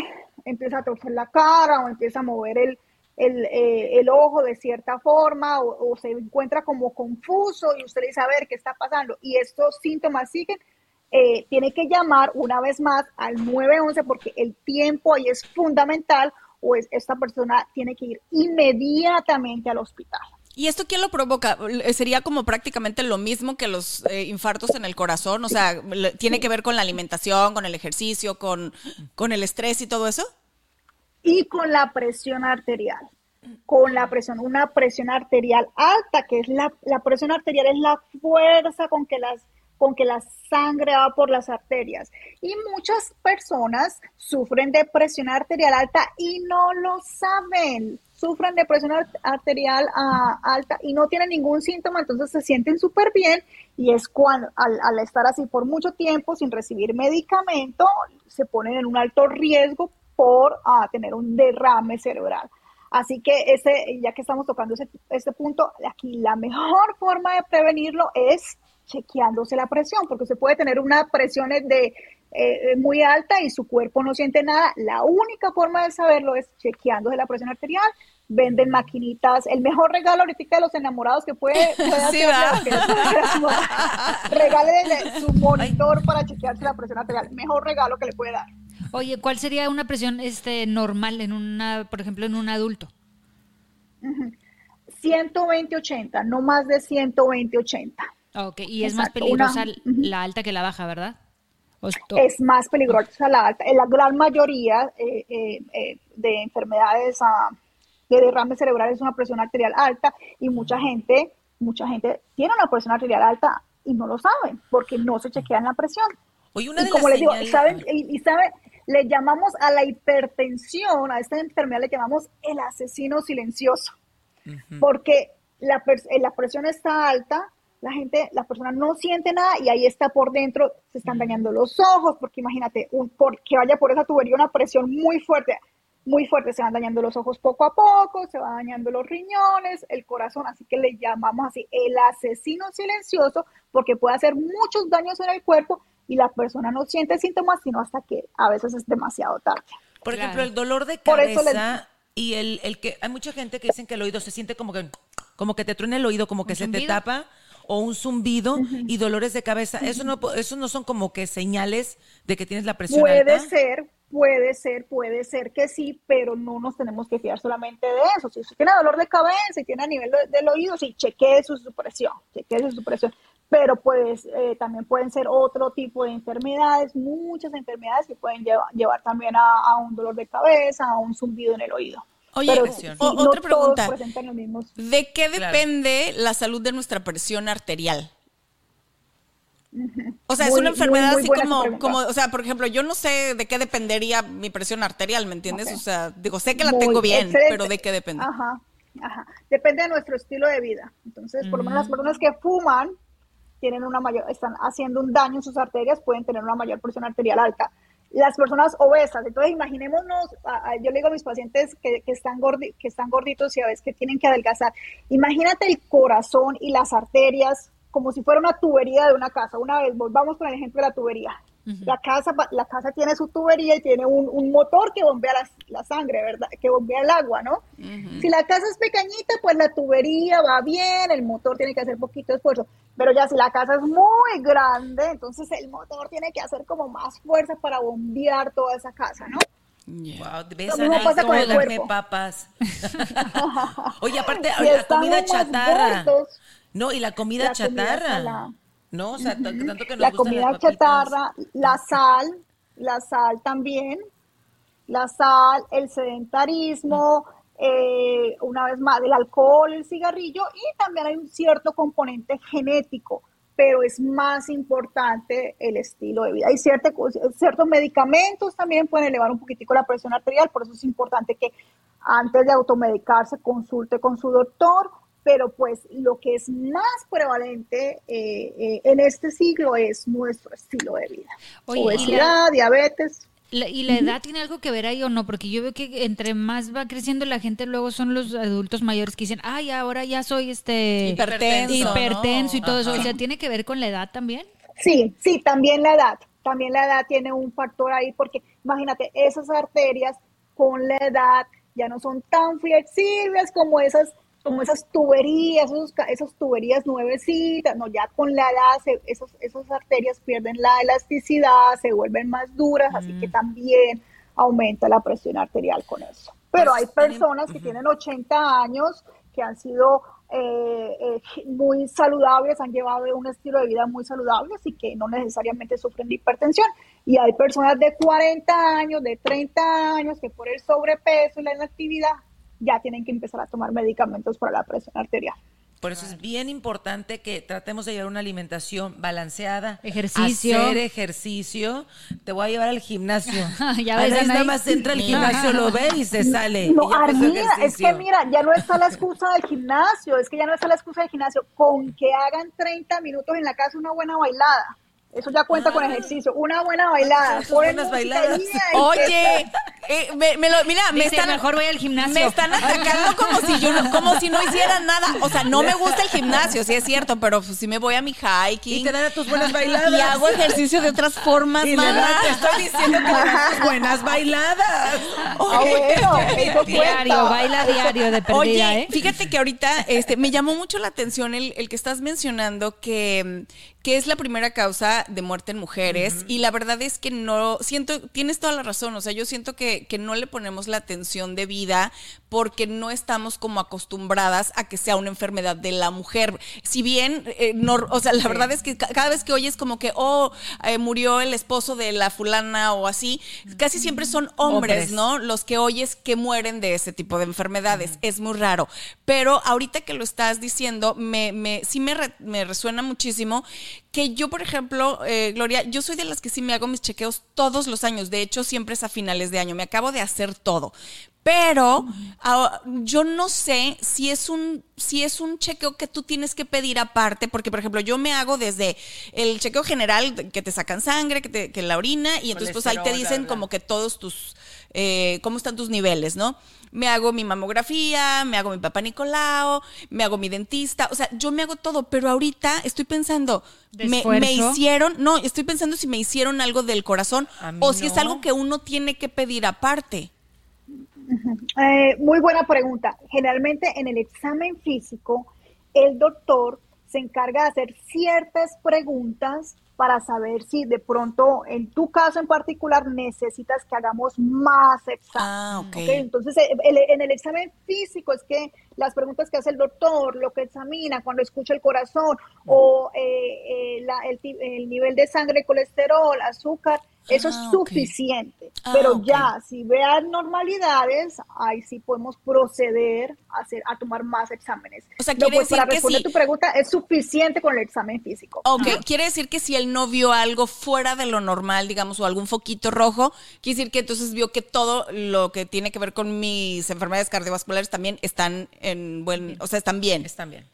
Speaker 4: empieza a torcer la cara o empieza a mover el, el, eh, el ojo de cierta forma o, o se encuentra como confuso y usted dice, a ver, ¿qué está pasando? Y estos síntomas siguen, eh, tiene que llamar una vez más al 911 porque el tiempo ahí es fundamental o es, esta persona tiene que ir inmediatamente al hospital.
Speaker 1: ¿Y esto quién lo provoca? Eh, ¿Sería como prácticamente lo mismo que los eh, infartos en el corazón? O sea, ¿tiene que ver con la alimentación, con el ejercicio, con, con el estrés y todo eso?
Speaker 4: y con la presión arterial. Con la presión, una presión arterial alta, que es la, la presión arterial es la fuerza con que, las, con que la sangre va por las arterias. Y muchas personas sufren de presión arterial alta y no lo saben. Sufren de presión ar- arterial ah, alta y no tienen ningún síntoma, entonces se sienten súper bien y es cuando al, al estar así por mucho tiempo sin recibir medicamento, se ponen en un alto riesgo por ah, tener un derrame cerebral. Así que ese, ya que estamos tocando ese, este punto, aquí la mejor forma de prevenirlo es chequeándose la presión, porque se puede tener una presión de eh, muy alta y su cuerpo no siente nada. La única forma de saberlo es chequeándose la presión arterial. Venden maquinitas. El mejor regalo ahorita de los enamorados que puede, [laughs] puede
Speaker 1: Sí, [laughs]
Speaker 4: regálele su monitor para chequearse la presión arterial. Mejor regalo que le puede dar.
Speaker 2: Oye, ¿cuál sería una presión este normal en una, por ejemplo, en un adulto?
Speaker 4: 120-80, no más de 120-80.
Speaker 2: Ok, y es más peligrosa
Speaker 4: una-
Speaker 2: la alta que la baja, ¿verdad?
Speaker 4: Es más peligrosa la alta. En la gran mayoría eh, eh, eh, de enfermedades ah, de derrame cerebral es una presión arterial alta y mucha gente, mucha gente tiene una presión arterial alta y no lo saben porque no se chequean la presión.
Speaker 3: Oye, una
Speaker 4: y
Speaker 3: de
Speaker 4: como les digo,
Speaker 3: señales-
Speaker 4: ¿saben? Y, y saben, le llamamos a la hipertensión, a esta enfermedad le llamamos el asesino silencioso, porque la, la presión está alta, la gente, la persona no siente nada y ahí está por dentro, se están dañando los ojos, porque imagínate, un, por, que vaya por esa tubería una presión muy fuerte, muy fuerte, se van dañando los ojos poco a poco, se van dañando los riñones, el corazón, así que le llamamos así el asesino silencioso, porque puede hacer muchos daños en el cuerpo y la persona no siente síntomas, sino hasta que a veces es demasiado tarde.
Speaker 3: Por
Speaker 2: Claro.
Speaker 3: ejemplo, el dolor de
Speaker 4: Por eso
Speaker 3: cabeza y el, el que hay mucha gente que dicen que el oído se siente como que como que te truena el oído, como que
Speaker 2: ¿Un
Speaker 3: se te tapa o un zumbido y dolores de cabeza. Eso no eso no son como que señales de que tienes la presión
Speaker 4: Puede
Speaker 3: alta.
Speaker 4: ser, puede ser, puede ser que sí, pero no nos tenemos que fiar solamente de eso. Si usted tiene dolor de cabeza y tiene a nivel de- del oído, sí, chequee su supresión, chequee su supresión. Pero pues eh, también pueden ser otro tipo de enfermedades, muchas enfermedades que pueden lleva- llevar también a, a un dolor de cabeza, a un zumbido en el oído.
Speaker 1: Oye,
Speaker 4: Pero
Speaker 1: o-
Speaker 4: sí,
Speaker 1: o-
Speaker 4: no
Speaker 1: otra pregunta.
Speaker 4: presentan los mismos.
Speaker 1: ¿De qué
Speaker 3: Claro.
Speaker 1: depende la salud de nuestra presión arterial? O sea, es una enfermedad
Speaker 4: muy
Speaker 1: así como, como, o sea, por ejemplo, yo no sé de qué dependería mi presión arterial, ¿me entiendes? O sea, digo, sé que la
Speaker 4: Muy
Speaker 1: tengo bien,
Speaker 4: excelente.
Speaker 1: pero ¿de qué depende?
Speaker 4: Ajá, ajá. Depende de nuestro estilo de vida. Entonces, por lo menos las
Speaker 1: Mm.
Speaker 4: personas que fuman tienen una mayor, están haciendo un daño en sus arterias, pueden tener una mayor presión arterial alta. Las personas obesas, entonces imaginémonos, yo le digo a mis pacientes que, que están gordi- que están gorditos y a veces que tienen que adelgazar, imagínate el corazón y las arterias como si fuera una tubería de una casa. Una vez, volvamos con el ejemplo de la tubería. La casa, la casa tiene su tubería y tiene un, un motor que bombea la, la sangre, ¿verdad? Que bombea el agua, ¿no? Si la casa es pequeñita, pues la tubería va bien, el motor tiene que hacer poquito esfuerzo. Pero ya si la casa es muy grande, entonces el motor tiene que hacer como más fuerza para bombear toda esa casa, ¿no?
Speaker 3: Wow, ves,
Speaker 4: Lo mismo
Speaker 3: Ana,
Speaker 4: pasa con el
Speaker 3: papas. [laughs] Oye, aparte,
Speaker 4: Si
Speaker 3: la comida chatarra.
Speaker 4: gordos,
Speaker 3: No, y la comida
Speaker 4: La comida
Speaker 3: chatarra.
Speaker 4: salada.
Speaker 3: No, o sea, tanto que nos
Speaker 4: la comida
Speaker 3: las
Speaker 4: chatarra, la sal, la sal también. la sal, el sedentarismo, eh, una vez más, el alcohol, el cigarrillo y también hay un cierto componente genético, pero es más importante el estilo de vida. Hay cierto, ciertos medicamentos también pueden elevar un poquitico la presión arterial, por eso es importante que antes de automedicarse consulte con su doctor, pero pues lo que es más prevalente eh, eh, en este siglo es nuestro estilo de vida.
Speaker 2: Oye, y
Speaker 4: Obesidad, diabetes.
Speaker 2: La- ¿Y la edad tiene algo que ver ahí o no? Porque yo veo que entre más va creciendo la gente, luego son los adultos mayores que dicen, ay, ahora ya soy este
Speaker 1: Hipertenso,
Speaker 2: hipertenso y
Speaker 1: ¿no?
Speaker 2: todo eso. O
Speaker 1: Ajá.
Speaker 2: sea, ¿tiene que ver con la edad también?
Speaker 4: Sí, sí, también la edad. También la edad tiene un factor ahí porque imagínate, esas arterias con la edad ya no son tan flexibles como esas como esas tuberías, esos, esas tuberías nuevecitas, no, ya con la edad se- esos, esas arterias pierden la elasticidad, se vuelven más duras, así que también aumenta la presión arterial con eso. Pero hay personas que tienen 80 años que han sido eh, eh, muy saludables, han llevado un estilo de vida muy saludable, así que no necesariamente sufren de hipertensión. Y hay personas de 40 años, de 30 años, que por el sobrepeso y la inactividad ya tienen que empezar a tomar medicamentos para la presión arterial.
Speaker 3: Por eso es bien importante que tratemos de llevar una alimentación balanceada.
Speaker 2: Ejercicio.
Speaker 3: Hacer ejercicio. Te voy a llevar al gimnasio. [laughs]
Speaker 2: Ya ves,
Speaker 3: veces nada más entra al gimnasio, lo ve y se sale.
Speaker 4: No, Armida, es que mira, ya no está la excusa del gimnasio, es que ya no está la excusa del gimnasio. Con que hagan 30 minutos en la casa una buena bailada. Eso ya cuenta con ejercicio. Una buena bailada. Ponen
Speaker 3: buenas
Speaker 4: música
Speaker 3: bailadas.
Speaker 1: Oye, eh, me, me lo- mira, me
Speaker 2: Dice,
Speaker 1: están
Speaker 2: mejor voy al gimnasio.
Speaker 1: Me están atacando como si yo no, como si no hiciera nada. O sea, no me gusta el gimnasio, sí es cierto, pero pues sí me voy a mi hiking.
Speaker 3: Y te dan a tus buenas bailadas.
Speaker 1: Y hago ejercicio de otras formas,
Speaker 3: Y das- te estoy diciendo que tus buenas bailadas.
Speaker 4: Ah, bueno, eso
Speaker 2: Diario, baila diario de perdida,
Speaker 1: Oye,
Speaker 2: ¿eh?
Speaker 1: fíjate que ahorita este, me llamó mucho la atención el, el que estás mencionando que, que es la primera causa de muerte en mujeres. Y la verdad es que no, siento, tienes toda la razón. O sea, yo siento que, que no le ponemos la atención de vida porque no estamos como acostumbradas a que sea una enfermedad de la mujer. Si bien, eh, no, o sea, la verdad es que ca- cada vez que oyes como que, oh, eh, murió el esposo de la fulana o así, casi siempre son hombres,
Speaker 3: Hombres.
Speaker 1: ¿no? Los que oyes que mueren de ese tipo de enfermedades. Es muy raro. Pero ahorita que lo estás diciendo, me, me, sí me, re- me resuena muchísimo que yo, por ejemplo, eh, Gloria, yo soy de las que sí me hago mis chequeos todos los años. De hecho, siempre es a finales de año. Me acabo de hacer todo. Pero ah, yo no sé si es un si es un chequeo que tú tienes que pedir aparte, porque por ejemplo yo me hago desde el chequeo general que te sacan sangre, que, te, que la orina y entonces pues ahí te dicen
Speaker 3: bla, bla.
Speaker 1: como que todos tus eh, cómo están tus niveles, ¿no? Me hago mi mamografía, me hago mi papá Nicolao, me hago mi dentista, o sea, yo me hago todo, pero ahorita estoy pensando,
Speaker 2: ¿De
Speaker 1: me, hicieron, no, estoy pensando si me hicieron algo del corazón o si es algo que uno tiene que pedir aparte.
Speaker 4: Eh, muy buena pregunta. Generalmente en el examen físico, el doctor se encarga de hacer ciertas preguntas para saber si de pronto, en tu caso en particular, necesitas que hagamos más exámenes.
Speaker 1: Ah, ok.
Speaker 4: ¿ok? Entonces, eh, el- en el examen físico es que las preguntas que hace el doctor, lo que examina cuando escucha el corazón o eh, eh, la- el, el nivel de sangre, colesterol, azúcar, eso
Speaker 1: Ah,
Speaker 4: es
Speaker 1: ok.
Speaker 4: suficiente.
Speaker 1: Ah,
Speaker 4: Pero ya, si vean normalidades, ahí sí podemos proceder a, hacer, a tomar más exámenes.
Speaker 1: O sea,
Speaker 4: No,
Speaker 1: quiere
Speaker 4: pues, para
Speaker 1: decir que
Speaker 4: responder
Speaker 1: sí.
Speaker 4: tu pregunta, es suficiente con el examen físico.
Speaker 1: Ok, quiere decir que si él no vio algo fuera de lo normal, digamos, o algún foquito rojo, quiere decir que entonces vio que todo lo que tiene que ver con mis enfermedades cardiovasculares también están en buen, o sea, están bien.
Speaker 3: Están bien.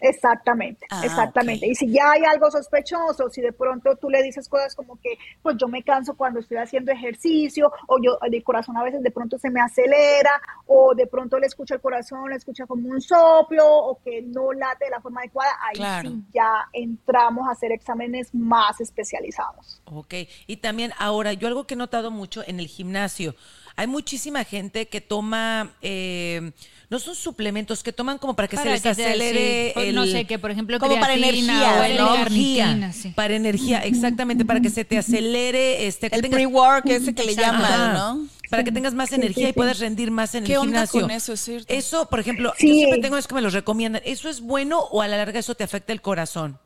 Speaker 4: Exactamente,
Speaker 1: Ah,
Speaker 4: exactamente. Y si ya hay algo sospechoso, si de pronto tú le dices cosas como que, pues yo me canso cuando estoy haciendo ejercicio, o yo, el corazón a veces de pronto se me acelera, o de pronto le escucho el corazón, le escucha como un soplo, o que no late de la forma adecuada, ahí
Speaker 1: Claro.
Speaker 4: sí ya entramos a hacer exámenes más especializados.
Speaker 3: Ok, y también ahora, yo algo que he notado mucho en el gimnasio, hay muchísima gente que toma, eh, no son suplementos, que toman como para que
Speaker 2: Para
Speaker 3: se les
Speaker 2: que
Speaker 3: acelere
Speaker 2: sí,
Speaker 3: el...
Speaker 2: no sé, que por ejemplo
Speaker 1: Como para energía,
Speaker 2: o
Speaker 3: para
Speaker 2: el
Speaker 1: ¿no?
Speaker 3: energía,
Speaker 2: sí.
Speaker 3: para energía, exactamente, para que se te acelere este
Speaker 1: El
Speaker 3: tengas-
Speaker 1: pre-work ese que le llaman. ¿no?
Speaker 3: Para que tengas más
Speaker 4: Sí,
Speaker 3: energía
Speaker 4: sí,
Speaker 3: y puedas rendir más en
Speaker 1: ¿Qué
Speaker 3: el
Speaker 1: onda
Speaker 3: gimnasio.
Speaker 1: con eso? Es cierto.
Speaker 3: Eso, por ejemplo,
Speaker 4: Sí.
Speaker 3: yo siempre tengo eso que me los recomiendan. ¿Eso es bueno o a la larga eso te afecta el corazón?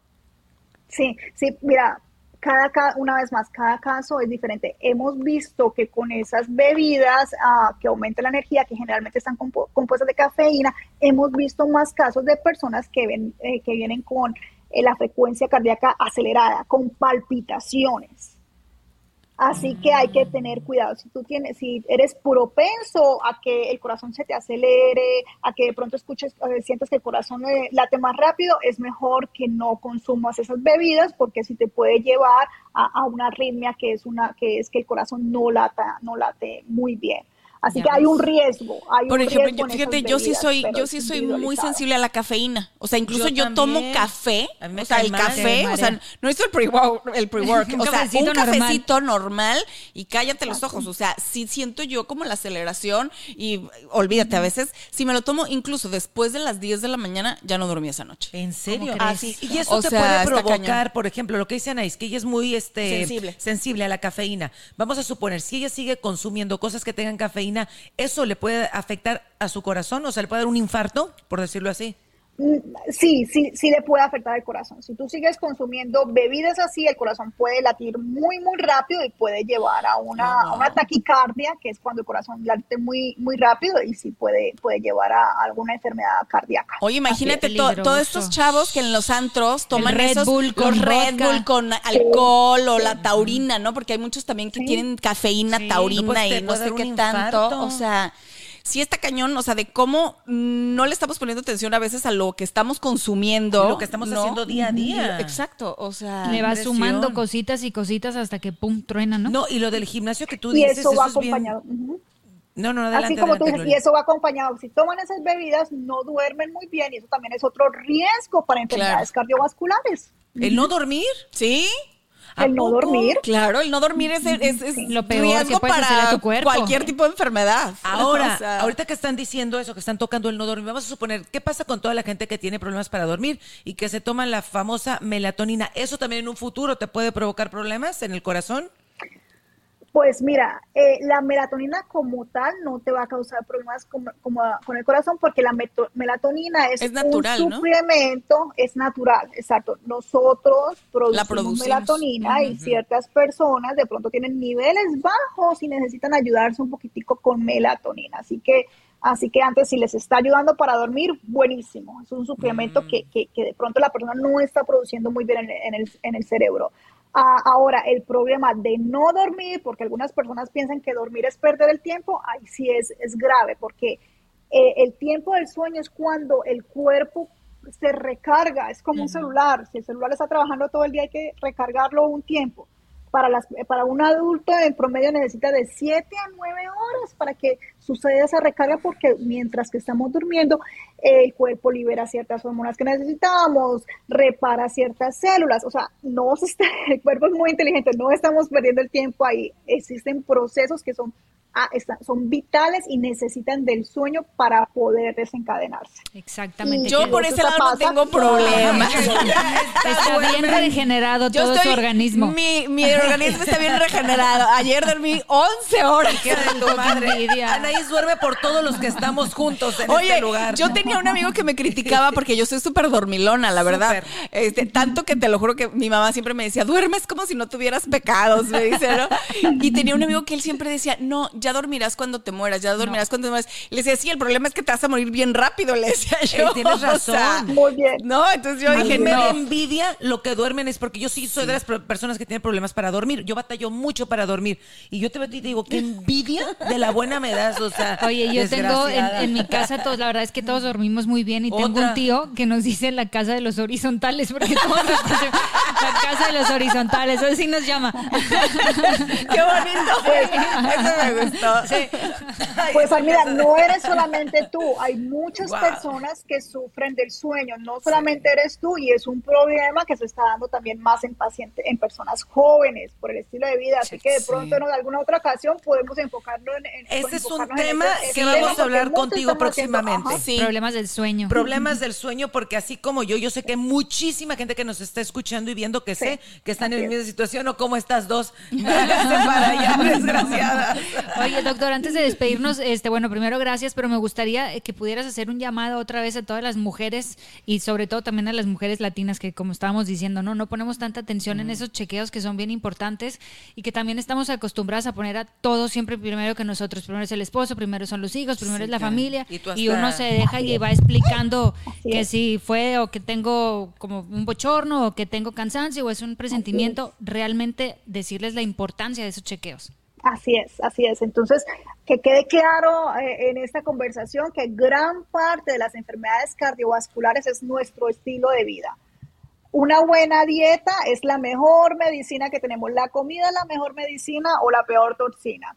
Speaker 4: Sí, sí, mira, cada, ca- una vez más, cada caso es diferente. Hemos visto que con esas bebidas ah, que aumentan la energía, que generalmente están compu- compuestas de cafeína, hemos visto más casos de personas que, ven, eh, que vienen con eh, la frecuencia cardíaca acelerada, con palpitaciones. Así que hay que tener cuidado. Si tú tienes, si eres propenso a que el corazón se te acelere, a que de pronto escuches, sientes que el corazón eh, late más rápido, es mejor que no consumas esas bebidas porque si te puede llevar a, a una arritmia que es una, que es que el corazón no lata, no late muy bien. Así
Speaker 2: Ya
Speaker 4: que hay un riesgo. Hay
Speaker 1: Por
Speaker 4: un
Speaker 1: ejemplo,
Speaker 4: riesgo
Speaker 1: yo, fíjate, yo sí soy, yo sí soy muy sensible a la cafeína. O sea, incluso
Speaker 3: Yo
Speaker 1: yo, tomo café. O sea, el
Speaker 3: mal.
Speaker 1: café, o sea, no es el pre-work, el pre-work, [laughs] o sea,
Speaker 2: cafecito
Speaker 1: un
Speaker 2: normal.
Speaker 1: cafecito normal y cállate los ojos. O sea, sí siento yo como la aceleración y olvídate, a veces, si me lo tomo incluso después de las 10 de la mañana, ya no dormí esa noche.
Speaker 3: ¿En serio?
Speaker 2: ¿Cómo crees?
Speaker 1: sí.
Speaker 3: Y eso
Speaker 1: O
Speaker 3: te
Speaker 1: sea,
Speaker 3: puede provocar, por ejemplo, lo que dice Anaís, que ella es muy este,
Speaker 1: Sensible.
Speaker 3: sensible a la cafeína. Vamos a suponer, si ella sigue consumiendo cosas que tengan cafeína, ¿eso le puede afectar a su corazón? O sea, ¿le puede dar un infarto, por decirlo así?
Speaker 4: Sí, sí, sí le puede afectar el corazón. Si tú sigues consumiendo bebidas así, el corazón puede latir muy, muy rápido y puede llevar a una, a una taquicardia, que es cuando el corazón late muy, muy rápido y sí puede, puede llevar a alguna enfermedad cardíaca.
Speaker 1: Oye, imagínate to- todos estos chavos que en los antros toman
Speaker 2: Red
Speaker 1: esos
Speaker 2: Bull con
Speaker 1: los Red
Speaker 2: vodka.
Speaker 1: Bull con alcohol o la taurina, ¿no? Porque hay muchos también que tienen cafeína,
Speaker 2: Sí.
Speaker 1: taurina
Speaker 3: No, pues,
Speaker 1: y no sé qué tanto. O sea, sí está cañón, o sea, de cómo no le estamos poniendo atención a veces a lo que estamos consumiendo.
Speaker 3: Y lo que estamos
Speaker 1: ¿no?
Speaker 3: haciendo día a día.
Speaker 1: Exacto, o sea.
Speaker 2: Le va
Speaker 3: impresión.
Speaker 2: sumando cositas y cositas hasta que pum, truena, ¿no?
Speaker 3: No, y lo del gimnasio que tú
Speaker 4: Y
Speaker 3: dices,
Speaker 4: eso va
Speaker 3: es bien-
Speaker 4: acompañado.
Speaker 3: No, no, adelante,
Speaker 4: Así como tú
Speaker 3: adelante,
Speaker 4: dices, y eso va acompañado. Si toman esas bebidas, no duermen muy bien y eso también es otro riesgo para enfermedades cardiovasculares.
Speaker 3: ¿El no dormir?
Speaker 1: Sí,
Speaker 3: ¿A
Speaker 4: El no dormir.
Speaker 1: claro, el no dormir es, es, es
Speaker 2: Lo peor
Speaker 1: riesgo
Speaker 2: que
Speaker 1: para
Speaker 2: a tu cuerpo.
Speaker 1: cualquier tipo de enfermedad.
Speaker 3: Ahora, [laughs]
Speaker 1: O sea,
Speaker 3: ahorita que están diciendo eso, que están tocando el no dormir, vamos a suponer, ¿qué pasa con toda la gente que tiene problemas para dormir y que se toma la famosa melatonina? ¿Eso también en un futuro te puede provocar problemas en el corazón?
Speaker 4: Pues mira, eh, la melatonina como tal no te va a causar problemas con, como- con el corazón porque la meto- melatonina es,
Speaker 1: Es natural,
Speaker 4: un
Speaker 1: ¿no?
Speaker 4: suplemento, es natural, exacto. Nosotros producimos,
Speaker 1: producimos.
Speaker 4: melatonina y ciertas personas de pronto tienen niveles bajos y necesitan ayudarse un poquitico con melatonina. Así que, así que antes si les está ayudando para dormir, buenísimo. Es un suplemento
Speaker 1: Mm.
Speaker 4: que, que- que de pronto la persona no está produciendo muy bien en, en el, en el cerebro. Ah, ahora, el problema de no dormir, porque algunas personas piensan que dormir es perder el tiempo, ahí sí es, es grave, porque eh, el tiempo del sueño es cuando el cuerpo se recarga, es como un celular, si el celular está trabajando todo el día hay que recargarlo un tiempo. Para, las, para un adulto en promedio necesita de 7 a 9 horas para que suceda esa recarga porque mientras que estamos durmiendo el cuerpo libera ciertas hormonas que necesitamos, repara ciertas células, o sea, no se está, [laughs] el cuerpo es muy inteligente, no estamos perdiendo el tiempo ahí, existen procesos que son, ah, están- son vitales y necesitan del sueño para poder desencadenarse.
Speaker 2: Exactamente.
Speaker 1: Yo por ese lado no tengo problemas. [laughs]
Speaker 2: Está bien regenerado
Speaker 1: Yo
Speaker 2: todo
Speaker 1: estoy-
Speaker 2: su organismo.
Speaker 1: Mi, mi organismo está bien regenerado. Ayer dormí 11 horas.
Speaker 3: Qué de tu madre.
Speaker 2: envidia.
Speaker 3: Anaís duerme por todos los que estamos juntos en
Speaker 1: Oye,
Speaker 3: este lugar.
Speaker 1: yo tenía un amigo que me criticaba porque yo soy súper dormilona, la verdad. Este, tanto que te lo juro que mi mamá siempre me decía, duermes como si no tuvieras pecados, me dice, ¿no? Y tenía un amigo que él siempre decía, no, ya dormirás cuando te mueras, ya dormirás cuando te mueras. Y le decía, sí, el problema es que te vas a morir bien rápido, le decía yo.
Speaker 3: Eh, tienes [laughs]
Speaker 1: O sea,
Speaker 3: razón.
Speaker 4: Muy bien.
Speaker 1: no, entonces yo
Speaker 3: A
Speaker 1: dije,
Speaker 3: mí me
Speaker 1: no.
Speaker 3: envidia lo que duermen es porque yo sí soy de las personas que tienen problemas para dormir. Yo batallo mucho para dormir. Y yo te veo y te digo, qué envidia de la buena me das. O sea, [laughs]
Speaker 2: Oye, yo tengo en, mi casa todos, la verdad es que todos dormimos muy bien y tengo un tío que nos dice la casa de los horizontales, porque [laughs] todos nos decimos, la casa de los horizontales, eso sí nos llama.
Speaker 1: Qué bonito. Eso me [laughs]
Speaker 3: Ay,
Speaker 4: Pues mira, no eres solamente tú, hay muchas
Speaker 3: Wow.
Speaker 4: personas que sufren del sueño, no solamente eres tú y es un problema que se está dando también más en pacientes, en personas jóvenes por el estilo de vida, así que de
Speaker 3: Sí.
Speaker 4: pronto en alguna otra ocasión podemos enfocarlo en, en-
Speaker 3: Ese es un
Speaker 4: enfocarnos
Speaker 3: tema
Speaker 4: ese- ese
Speaker 3: que
Speaker 4: tema,
Speaker 3: vamos a hablar contigo
Speaker 4: haciendo-
Speaker 3: próximamente.
Speaker 1: Sí.
Speaker 2: Problemas del sueño.
Speaker 3: Problemas del sueño, porque así como yo, yo sé que hay muchísima gente que nos está escuchando y viendo que sé que están en la misma situación o como estas dos. [laughs] [laughs] Para allá, desgraciadas.
Speaker 2: Oye, doctor, antes de despedirnos, este, bueno, primero gracias, pero me gustaría que pudieras hacer un llamado otra vez a todas las mujeres y sobre todo también a las mujeres latinas que, como estábamos diciendo, no, no ponemos tanta atención en esos chequeos que son bien importantes y que también estamos acostumbradas a poner a todo siempre primero que nosotros. Primero es el esposo, primero son los hijos, primero
Speaker 3: Sí,
Speaker 2: es la
Speaker 3: claro.
Speaker 2: familia
Speaker 3: Y
Speaker 2: y,
Speaker 3: tú hasta-
Speaker 2: uno se deja y va explicando
Speaker 4: Así
Speaker 2: que
Speaker 4: es.
Speaker 2: si fue o que tengo como un bochorno o que tengo cansancio o es un presentimiento, realmente decirles la importancia de esos chequeos.
Speaker 4: Así es, así es. Entonces, que quede claro eh, en esta conversación que gran parte de las enfermedades cardiovasculares es nuestro estilo de vida. Una buena dieta es la mejor medicina que tenemos. La comida es la mejor medicina o la peor toxina.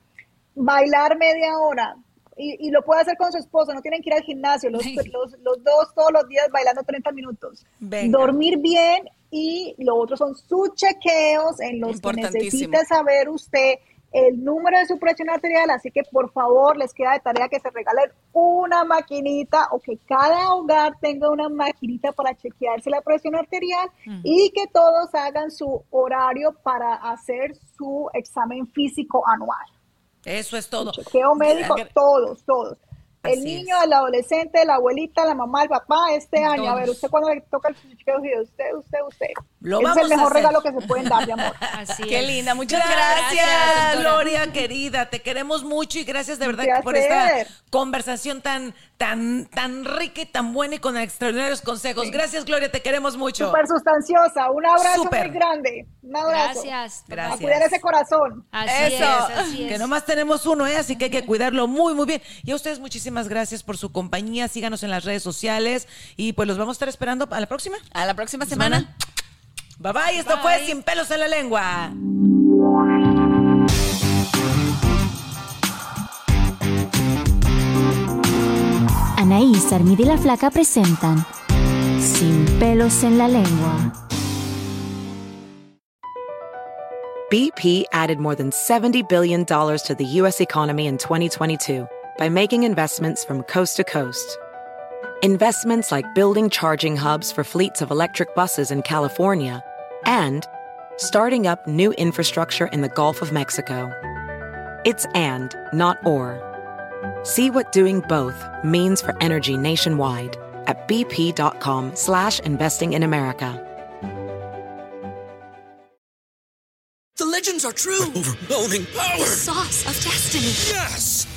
Speaker 4: Bailar media hora. Y, y lo puede hacer con su esposo, no tienen que ir al gimnasio, los, los, los dos todos los días bailando 30 minutos.
Speaker 3: Venga.
Speaker 4: Dormir bien y lo otro son sus chequeos en los que necesita saber usted el número de su presión arterial, así que por favor les queda de tarea que se regalen una maquinita o que cada hogar tenga una maquinita para chequearse la presión arterial y que todos hagan su horario para hacer su examen físico anual.
Speaker 3: Eso es todo.
Speaker 4: Chequeo médico, todos, todos. El
Speaker 3: Así
Speaker 4: niño,
Speaker 3: es.
Speaker 4: el adolescente, la abuelita, la mamá, el papá, este año. A ver, usted cuando le toca el chequeo, usted, usted, usted.
Speaker 3: Lo
Speaker 4: es
Speaker 3: vamos
Speaker 4: el
Speaker 3: a
Speaker 4: mejor regalo que se pueden dar, mi amor. [laughs]
Speaker 2: Así
Speaker 1: Qué
Speaker 2: es.
Speaker 1: linda, muchas
Speaker 3: Gracias. Gloria querida, te queremos mucho y gracias de verdad por esta conversación tan, tan, tan rica y tan buena y con extraordinarios consejos. Gracias, Gloria, te queremos mucho.
Speaker 4: Súper sustanciosa. Un abrazo
Speaker 3: Súper.
Speaker 4: muy grande. Un abrazo.
Speaker 2: Gracias.
Speaker 4: A
Speaker 3: Gracias.
Speaker 4: cuidar ese corazón.
Speaker 2: Así
Speaker 1: Eso.
Speaker 2: es, así es.
Speaker 3: Que nomás tenemos uno, ¿eh? así que hay que cuidarlo muy, muy bien. Y a ustedes muchísimas gracias por su compañía. Síganos en las redes sociales y pues los vamos a estar esperando a la próxima.
Speaker 1: A la próxima semana.
Speaker 3: Bye bye. Esto fue Sin pelos en la lengua.
Speaker 5: Anaís, Armida y la Flaca presentan Sin pelos en la lengua.
Speaker 6: BP added more than $70 billion to the U.S. economy in 2022 by making investments from coast to coast. Investments like building charging hubs for fleets of electric buses in California and starting up new infrastructure in the Gulf of Mexico. It's and, not or. See what doing both means for energy nationwide at bp.com slash investing in America.
Speaker 7: The legends are true.
Speaker 8: Overwhelming power!
Speaker 7: The Sauce of destiny.
Speaker 8: Yes!